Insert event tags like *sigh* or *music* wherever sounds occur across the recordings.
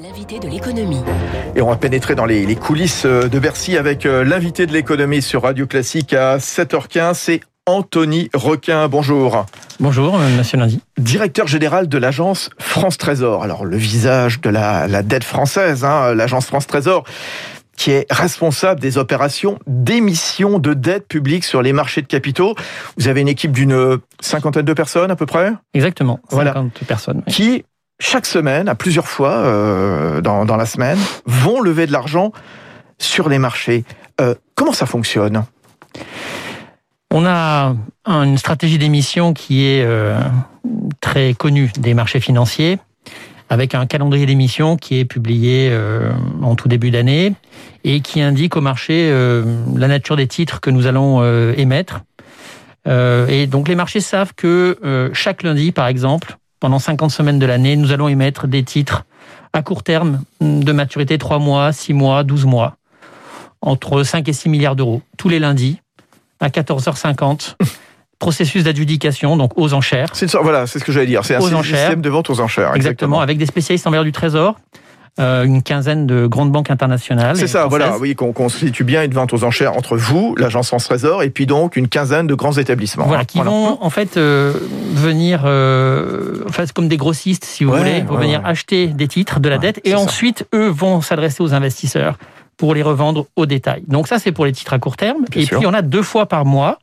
L'invité de l'économie. Et on va pénétrer dans les, les coulisses de Bercy avec euh, l'invité de l'économie sur Radio Classique à 7h15. C'est Anthony Requin. Bonjour. Bonjour, euh, monsieur Lundi. Directeur général de l'agence France Trésor. Alors, le visage de la, la dette française, hein, l'agence France Trésor qui est responsable des opérations d'émission de dette publique sur les marchés de capitaux. Vous avez une équipe d'une cinquantaine de personnes à peu près? Exactement, 50 Voilà. personnes. oui. qui, chaque semaine, à plusieurs fois euh, dans, la semaine, vont lever de l'argent sur les marchés. Euh, comment ça fonctionne? On a un- une stratégie d'émission qui est euh, très connue des marchés financiers, avec un calendrier d'émission qui est publié en tout début d'année et qui indique au marché la nature des titres que nous allons émettre. Et donc les marchés savent que chaque lundi, par exemple, pendant 50 semaines de l'année, nous allons émettre des titres à court terme de maturité 3 mois, 6 mois, 12 mois, entre 5 et 6 milliards d'euros, tous les lundis, à 14h50. *laughs* Processus d'adjudication, donc aux enchères. Une sorte- voilà, c'est ce que j'allais dire. C'est un système de vente aux enchères. Exactement, avec des spécialistes en valeur du trésor, euh, une quinzaine de grandes banques internationales. C'est ça, voilà, oui, qu'on constitue bien une vente aux enchères entre vous, l'agence France Trésor, et puis donc une quinzaine de grands établissements. Voilà, hein. qui vont en fait euh, venir, euh, en fait, comme des grossistes, si vous Ouais, voulez, ouais, venir ouais. acheter des titres de la dette, et ça. ensuite, eux vont s'adresser aux investisseurs pour les revendre au détail. Donc ça, c'est pour les titres à court terme. Bien et sûr. puis, on a deux fois par mois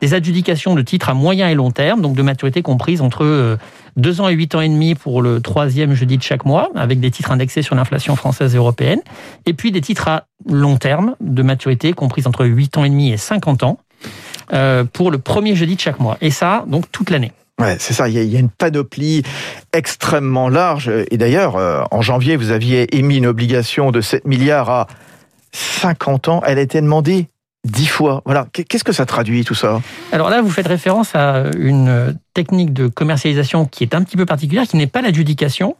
des adjudications de titres à moyen et long terme, donc de maturité comprise entre euh, deux ans et huit ans et demi pour le troisième jeudi de chaque mois, avec des titres indexés sur l'inflation française et européenne, et puis des titres à long terme de maturité comprise entre 8 ans et demi et 50 ans euh, pour le premier jeudi de chaque mois. Et ça, donc toute l'année. Ouais, c'est ça. Il y, a, il y a une panoplie extrêmement large. Et d'ailleurs, euh, en janvier, vous aviez émis une obligation de 7 milliards à 50 ans. Elle a été demandée 10 fois. Voilà. Qu'est- Qu'est-ce que ça traduit tout ça? Alors là, vous faites référence à une technique de commercialisation qui est un petit peu particulière, qui n'est pas l'adjudication,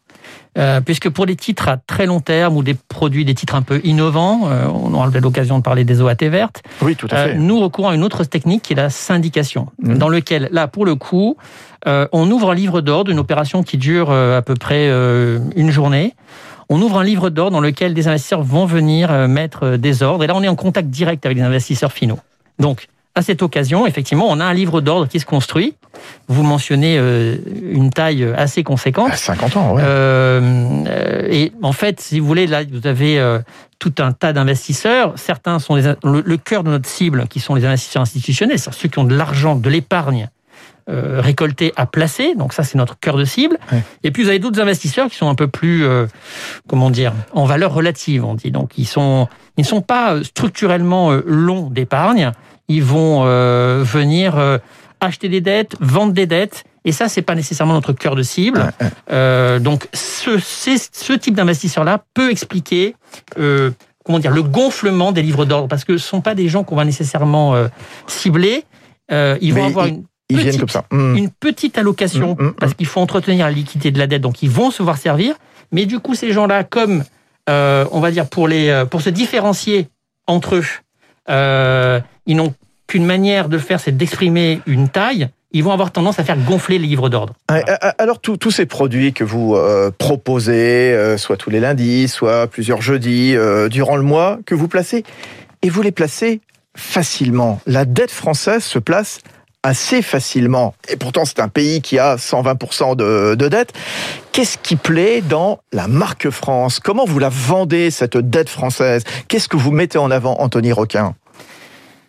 euh, puisque pour des titres à très long terme ou des produits, des titres un peu innovants, euh, on aura l'occasion de parler des OAT vertes, Oui, tout à euh, fait. nous recourons à une autre technique qui est la syndication, Mhm. dans lequel, là, pour le coup, euh, on ouvre un livre d'ordre, une opération qui dure à peu près une journée. On ouvre un livre d'ordre dans lequel des investisseurs vont venir euh, mettre euh, des ordres. Et là, on est en contact direct avec les investisseurs finaux. Donc, à cette occasion, effectivement, on a un livre d'ordre qui se construit. Vous mentionnez euh, une taille assez conséquente. Ah, 50 ans, ouais. Euh, euh, et en fait, si vous voulez, là, vous avez euh, tout un tas d'investisseurs. Certains sont les, le, le cœur de notre cible, qui sont les investisseurs institutionnels, c'est-à-dire ceux qui ont de l'argent, de l'épargne euh, récoltée à placer. Donc ça, c'est notre cœur de cible. Ouais. Et puis vous avez d'autres investisseurs qui sont un peu plus, euh, comment dire, en valeur relative, on dit. Donc ils sont, ils ne sont pas euh, structurellement euh, longs d'épargne. Ils vont euh, venir euh, acheter des dettes, vendre des dettes. Et ça, c'est pas nécessairement notre cœur de cible. Ouais, ouais. Euh, donc, ce, c'est- ce type d'investisseur-là peut expliquer, euh, comment dire, le gonflement des livres d'ordre, parce que ce sont pas des gens qu'on va nécessairement euh, cibler. Euh, ils vont Mais avoir une, Ils viennent comme ça. Hum. une petite allocation, Mm, mm, mm. parce qu'il faut entretenir la liquidité de la dette, donc ils vont se voir servir. Mais du coup, ces gens-là, comme euh, on va dire pour les, euh, pour se différencier entre eux, euh, ils n'ont qu'une manière de le faire, c'est d'exprimer une taille. Ils vont avoir tendance à faire gonfler les livres d'ordre. Ouais, euh, Alors, tous tous ces produits que vous euh, proposez, euh, soit tous les lundis, soit plusieurs jeudis, euh, durant le mois, que vous placez, et vous les placez facilement. La dette française se place assez facilement. Et pourtant, c'est un pays qui a 120% de, de dette. Qu'est-ce qui plaît dans la marque France? Comment vous la vendez, cette dette française? Qu'est-ce que vous mettez en avant, Anthony Requin?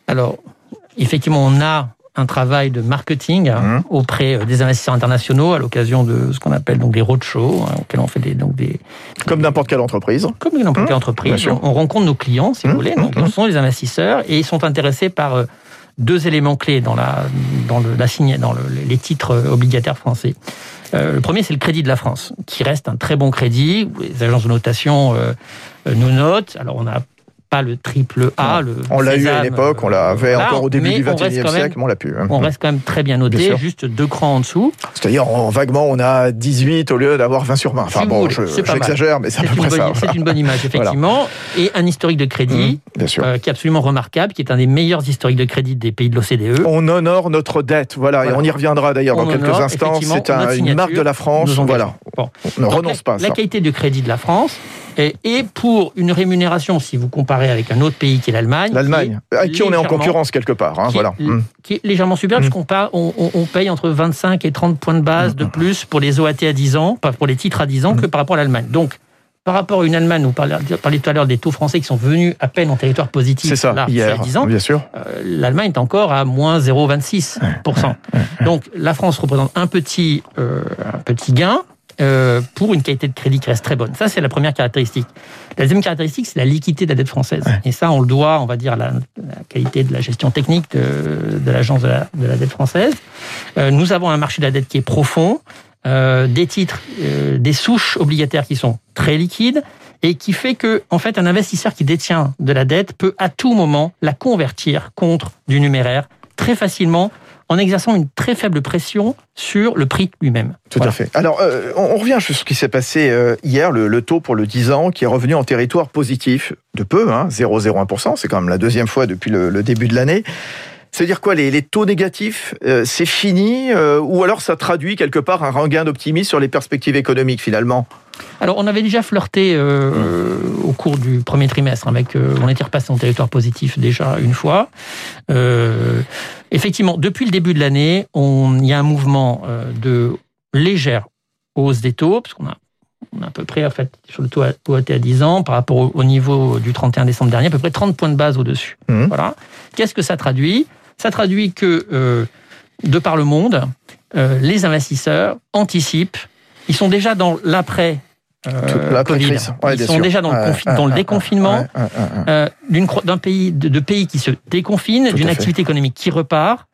Alors, effectivement, on a un travail de marketing hein, Mhm. auprès euh, des investisseurs internationaux à l'occasion de ce qu'on appelle donc des roadshows, hein, auxquels on fait des, donc des, Comme n'importe quelle entreprise. comme une Mmh, entreprise. On, on rencontre nos clients, si Mmh, vous voulez. Donc, mmh, ce sont des investisseurs et ils sont intéressés par euh, deux éléments clés dans la dans le, la signe, dans le- les titres euh, obligataires français. Euh, le premier, c'est le crédit de la France, qui reste un très bon crédit. Les agences de notation euh, euh, nous notent. Alors, on a pas le triple A. Le on l'a eu à sésame, l'époque, on euh, l'avait voilà, encore au début du on reste 21e quand même- siècle, mais on l'a pu. hein. On reste quand même très bien Bien noté, sûr. juste deux crans en dessous. C'est-à-dire, en- vaguement, on a 18 au lieu d'avoir 20 sur 20. Enfin Si bon, voulez, je- j'exagère, mais c'est à peu une, près bonne- ça. c'est une bonne image, *laughs* effectivement. Et un historique de crédit Mmh, bien sûr. euh, qui est absolument remarquable, qui est un des meilleurs historiques de crédit des pays de l'OCDE. On honore notre dette, voilà, Voilà. et on y reviendra d'ailleurs dans quelques instants. C'est un- une marque de la France, voilà. Bon. On ne renonce la, pas à la ça. qualité de crédit de la France et, pour une rémunération, si vous comparez avec un autre pays qui est l'Allemagne, L'Allemagne, qui avec qui on est en légèrement- concurrence quelque part, hein, qui est- voilà. Mmh. qui est légèrement supérieur, Mm. parce qu'on part- on, paye entre 25 et 30 points de base de plus pour les OAT à 10 ans, pas pour les titres à 10 ans, Mm. que par rapport à l'Allemagne. Donc, par rapport à une Allemagne, vous parliez, tout à l'heure des taux français qui sont venus à peine en territoire positif, C'est ça, là, hier, il y a 10 ans, bien sûr. euh, l'Allemagne est encore à moins 0,26%. Donc, la France représente un petit, euh, un petit gain, euh, pour une qualité de crédit qui reste très bonne. Ça, c'est la première caractéristique. La deuxième caractéristique, c'est la liquidité de la dette française. Et ça, on le doit, on va dire, à la, la qualité de la gestion technique de, de l'agence de la, de la dette française. Euh, nous avons un marché de la dette qui est profond, euh, des titres, euh, des souches obligataires qui sont très liquides et qui fait que, en fait, un investisseur qui détient de la dette peut à tout moment la convertir contre du numéraire très facilement en exerçant une très faible pression sur le prix lui-même. Tout Voilà. à fait. Alors, euh, on on revient sur ce qui s'est passé euh, hier, le, le taux pour le 10 ans qui est revenu en territoire positif de peu, hein, 0,01%, c'est quand même la deuxième fois depuis le, le début de l'année. C'est-à-dire quoi les, les taux négatifs, euh, c'est fini euh, Ou alors ça traduit quelque part un regain d'optimisme sur les perspectives économiques finalement? Alors, on avait déjà flirté euh, au cours du premier trimestre avec. euh, on était repassé en territoire positif déjà une fois. Euh, effectivement, depuis le début de l'année, on- il y a un mouvement euh, de légère hausse des taux, parce qu'on a, on a à peu près, en fait, sur le taux à, OAT à 10 ans, par rapport au, au niveau du 31 décembre dernier, à peu près 30 points de base au-dessus. Mhm. Voilà. Qu'est-ce que ça traduit? Ça traduit que, euh, de par le monde, euh, les investisseurs anticipent. Ils sont déjà dans l'après. Euh, l'après-crise. Covid. Ouais, Ils sont sûr. déjà dans le, dans déconfinement d'un pays de, de pays qui se déconfine, Tout d'une activité économique qui repart.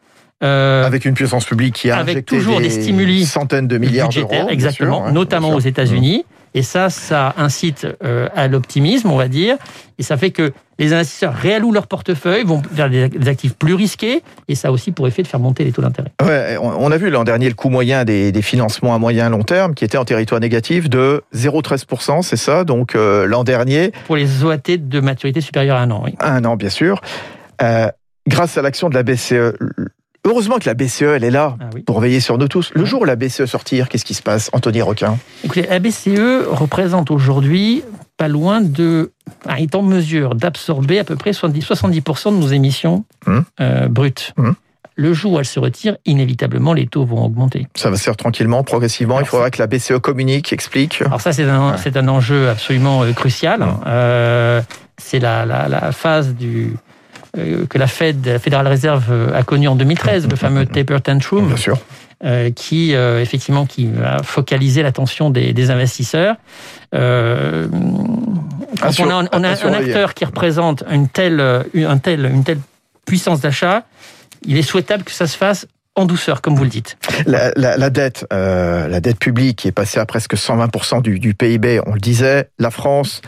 euh, Avec une puissance publique qui a avec injecté toujours des stimuli centaines de milliards d'euros. exactement, sûr, notamment aux. États-Unis. Et ça, ça incite euh, à l'optimisme, on va dire. Et ça fait que les investisseurs réallouent leur portefeuille, vont vers des actifs plus risqués. Et ça a aussi pour effet de faire monter les taux d'intérêt. Ouais, on on a vu l'an dernier le coût moyen des, des financements à moyen long terme qui était en territoire négatif de 0,13%, c'est ça? Donc euh, l'an dernier, Pour les OAT de maturité supérieure à un an, oui. un an bien sûr, euh, grâce à l'action de la BCE. Heureusement que la BCE, elle est là Ah oui. pour veiller sur nous tous. Le jour où la BCE sortir, qu'est-ce qui se passe Anthony Écoutez, la BCE représente aujourd'hui pas loin de. ah, est en mesure d'absorber à peu près 70%, 70% de nos émissions Hum. euh, brutes. Hum. Le jour où elle se retire, inévitablement, les taux vont augmenter. Ça va se faire tranquillement, progressivement. Il faudra que la BCE communique, explique. Alors, ça, c'est un, Ouais. c'est un enjeu absolument euh, crucial. Hum. Euh, c'est la, la, la phase du. Euh, que la Fed, la Fédérale Réserve euh, a connue en 2013, le fameux taper tantrum. Bien sûr. euh, qui euh, effectivement qui va focaliser l'attention des, des investisseurs. Euh, quand Assure- on a, un- on a à un surveiller. acteur qui représente une telle, un tel, une telle puissance d'achat, il est souhaitable que ça se fasse en douceur, comme vous le dites. La, la- la dette, la dette publique qui est passée à presque 120% du, du PIB, on le disait, la France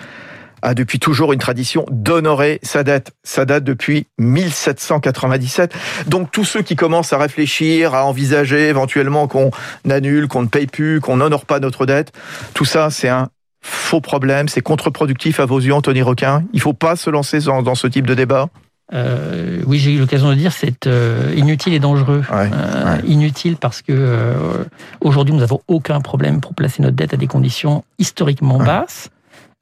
a depuis toujours une tradition d'honorer sa dette. Ça date depuis 1797. Donc tous ceux qui commencent à réfléchir, à envisager éventuellement qu'on annule, qu'on ne paye plus, qu'on n'honore pas notre dette, tout ça c'est un faux problème, c'est contre-productif à vos yeux, Anthony Requin. Il faut pas se lancer dans, dans ce type de débat. Euh, oui, j'ai eu l'occasion de le dire, c'est euh, inutile et dangereux. Ouais, Euh, ouais. Inutile parce que aujourd'hui, nous n'avons aucun problème pour placer notre dette à des conditions historiquement Ouais. basses.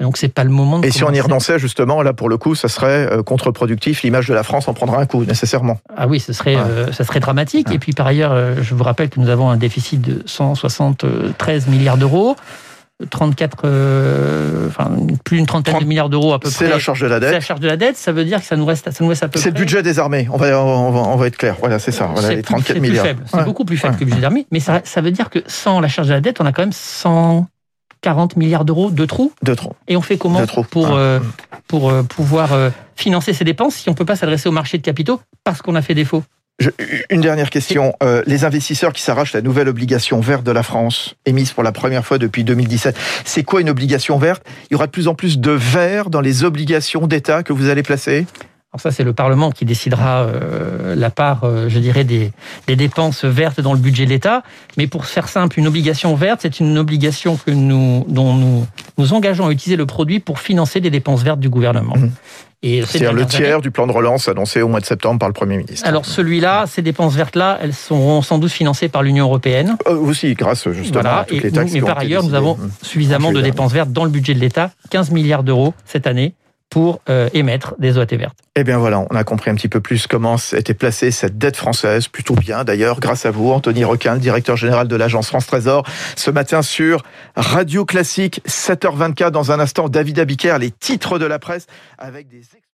Donc, c'est pas le moment de Et si on y renonçait justement, là pour le coup, ça serait euh, contre-productif. L'image de la France en prendra un coup, nécessairement. Ah oui, ce serait, Ouais. euh, ça serait dramatique. Ouais. Et puis par ailleurs, euh, je vous rappelle que nous avons un déficit de 173 milliards d'euros, 34, euh, enfin plus d'une trentaine 30, de milliards d'euros à peu C'est près. la charge de la C'est la dette. charge de la dette. Ça veut dire que ça nous reste, ça nous reste à peu C'est le près. budget des armées. On va, on va, on va être clair. Voilà, c'est ça. Voilà, c'est les plus- 34 c'est plus milliards. C'est Ouais. beaucoup plus faible que le budget d'armée. Mais ça, ça veut dire que sans la charge de la dette, on a quand même 140 milliards d'euros de trous. De trop. Et on fait comment pour, euh, pour euh, pouvoir euh, financer ces dépenses si on ne peut pas s'adresser au marché de capitaux parce qu'on a fait défaut? Une dernière question. Euh, les investisseurs qui s'arrachent la nouvelle obligation verte de la France, émise pour la première fois depuis 2017, c'est quoi une obligation verte? Il y aura de plus en plus de vert dans les obligations d'État que vous allez placer? Alors ça, c'est le Parlement qui décidera euh, la part, euh, je dirais, des, des, dépenses vertes dans le budget de l'État. Mais pour faire simple, une obligation verte, c'est une obligation que nous, dont nous nous engageons à utiliser le produit pour financer des dépenses vertes du gouvernement. Mmh. C'est-à-dire le tiers du plan de relance annoncé au mois de septembre par le Premier ministre. Alors celui-là, ces dépenses vertes-là, elles seront sans doute financées par l'Union européenne. Euh, aussi, grâce justement à toutes les taxes. mais par ailleurs, nous avons suffisamment de dépenses vertes dans le budget de l'État, 15 milliards d'euros cette année pour euh, émettre des OAT vertes. Eh bien voilà, on a compris un petit peu plus comment était placée cette dette française, plutôt bien d'ailleurs, grâce à vous, Anthony Requin, directeur général de l'agence France Trésor, ce matin sur Radio Classique, 7h24, dans un instant, David Abiker, les titres de la presse, avec des